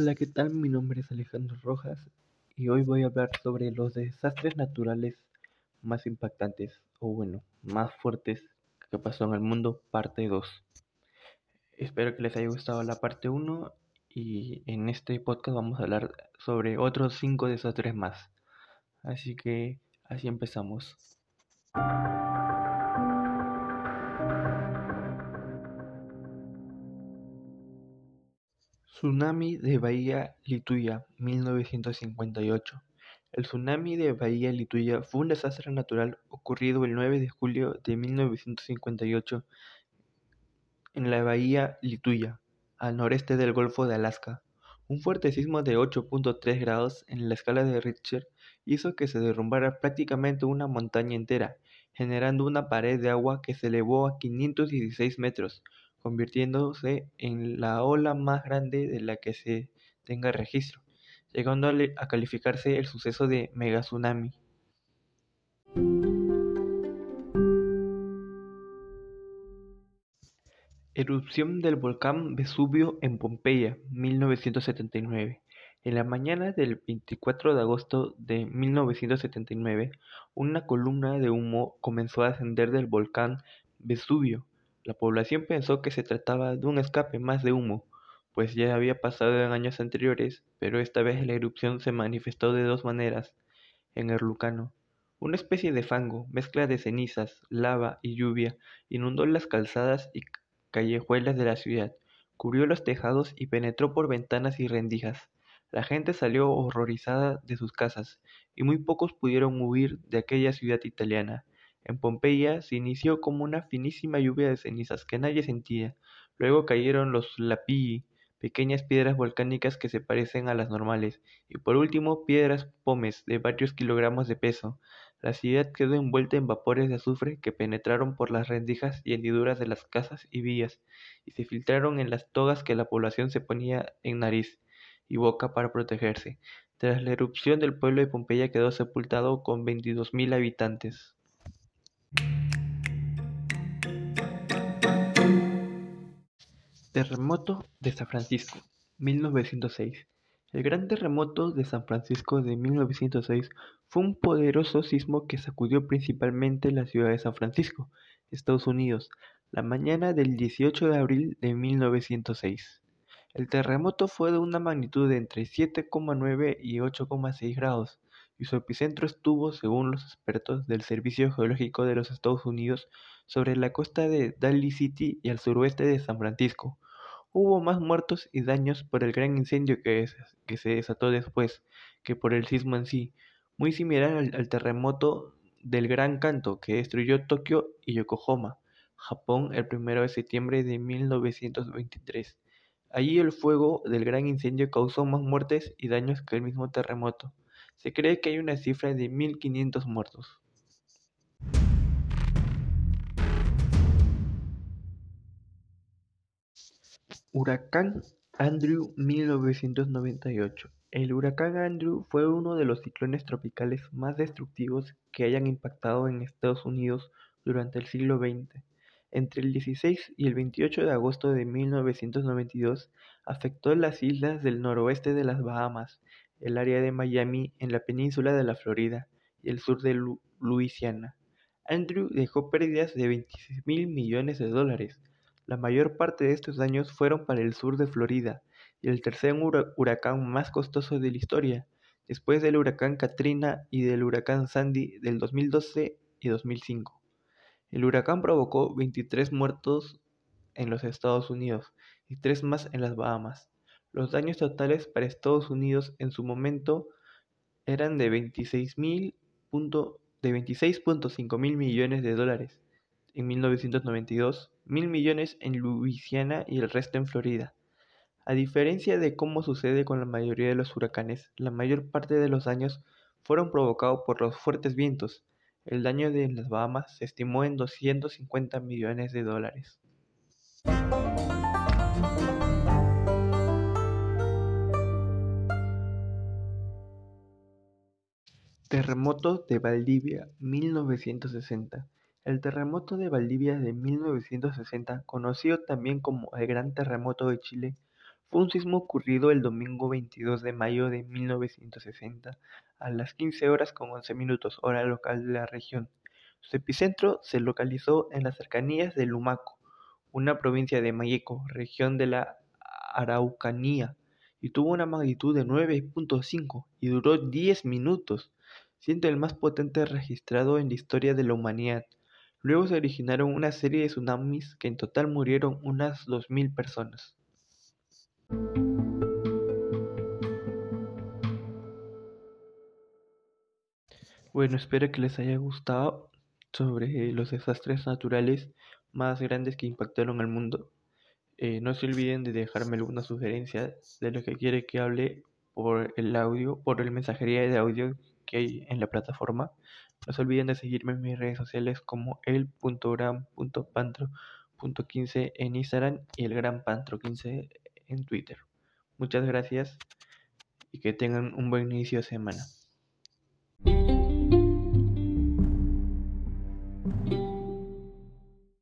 Hola, ¿qué tal? Mi nombre es Alejandro Rojas y hoy voy a hablar sobre los desastres naturales más impactantes o bueno, más fuertes que pasó en el mundo, parte 2. Espero que les haya gustado la parte 1 y en este podcast vamos a hablar sobre otros 5 desastres más. Así que así empezamos. Tsunami de Bahía Lituya, 1958. El tsunami de Bahía Lituya fue un desastre natural ocurrido el 9 de julio de 1958 en la bahía Lituya, al noreste del Golfo de Alaska. Un fuerte sismo de 8.3 grados en la escala de Richter hizo que se derrumbara prácticamente una montaña entera, generando una pared de agua que se elevó a 516 metros, convirtiéndose en la ola más grande de la que se tenga registro, llegando a calificarse el suceso de megatsunami. Erupción del volcán Vesubio en Pompeya, 1979. En la mañana del 24 de agosto de 1979, una columna de humo comenzó a ascender del volcán Vesubio, la población pensó que se trataba de un escape más de humo, pues ya había pasado en años anteriores, pero esta vez la erupción se manifestó de dos maneras en el Lucano. Una especie de fango, mezcla de cenizas, lava y lluvia, inundó las calzadas y callejuelas de la ciudad, cubrió los tejados y penetró por ventanas y rendijas. La gente salió horrorizada de sus casas, y muy pocos pudieron huir de aquella ciudad italiana, en Pompeya se inició como una finísima lluvia de cenizas que nadie sentía, luego cayeron los lapilli, pequeñas piedras volcánicas que se parecen a las normales, y por último piedras pómez de varios kilogramos de peso. La ciudad quedó envuelta en vapores de azufre que penetraron por las rendijas y hendiduras de las casas y vías, y se filtraron en las togas que la población se ponía en nariz y boca para protegerse. Tras la erupción del pueblo de Pompeya quedó sepultado con veintidós mil habitantes. Terremoto de San Francisco, 1906. El gran terremoto de San Francisco de 1906 fue un poderoso sismo que sacudió principalmente la ciudad de San Francisco, Estados Unidos, la mañana del 18 de abril de 1906. El terremoto fue de una magnitud de entre 7,9 y 8,6 grados y su epicentro estuvo, según los expertos del Servicio Geológico de los Estados Unidos, sobre la costa de Daly City y al suroeste de San Francisco. Hubo más muertos y daños por el gran incendio que, se desató después que por el sismo en sí, muy similar al, terremoto del Gran Canto que destruyó Tokio y Yokohama, Japón, el 1 de septiembre de 1923. Allí el fuego del gran incendio causó más muertes y daños que el mismo terremoto. Se cree que hay una cifra de 1.500 muertos. Huracán Andrew 1998 El huracán Andrew fue uno de los ciclones tropicales más destructivos que hayan impactado en Estados Unidos durante el siglo XX. Entre el 16 y el 28 de agosto de 1992 afectó las islas del noroeste de las Bahamas, el área de Miami en la península de la Florida y el sur de Luisiana. Andrew dejó pérdidas de 26 mil millones de dólares. La mayor parte de estos daños fueron para el sur de Florida y el tercer huracán más costoso de la historia, después del huracán Katrina y del huracán Sandy del 2012 y 2005. El huracán provocó 23 muertos en los Estados Unidos y tres más en las Bahamas. Los daños totales para Estados Unidos en su momento eran de 26.5 mil millones de dólares en 1992, mil millones en Luisiana y el resto en Florida. A diferencia de cómo sucede con la mayoría de los huracanes, la mayor parte de los daños fueron provocados por los fuertes vientos. El daño de las Bahamas se estimó en 250 millones de dólares. Terremoto de Valdivia, 1960. El terremoto de Valdivia de 1960, conocido también como el Gran Terremoto de Chile, fue un sismo ocurrido el domingo 22 de mayo de 1960 a las 15 horas con 11 minutos hora local de la región. Su epicentro se localizó en las cercanías de Lumaco, una provincia de Mayeco, región de la Araucanía, y tuvo una magnitud de 9.5 y duró 10 minutos, siendo el más potente registrado en la historia de la humanidad. Luego se originaron una serie de tsunamis que en total murieron unas 2.000 personas. Bueno, espero que les haya gustado sobre los desastres naturales más grandes que impactaron al mundo. Eh, no se olviden de dejarme alguna sugerencia de lo que quiere que hable por el audio, por el mensajería de audio que hay en la plataforma. No se olviden de seguirme en mis redes sociales como el.gram.pantro.15 en Instagram y el gran pantro 15 en Twitter. Muchas gracias y que tengan un buen inicio de semana.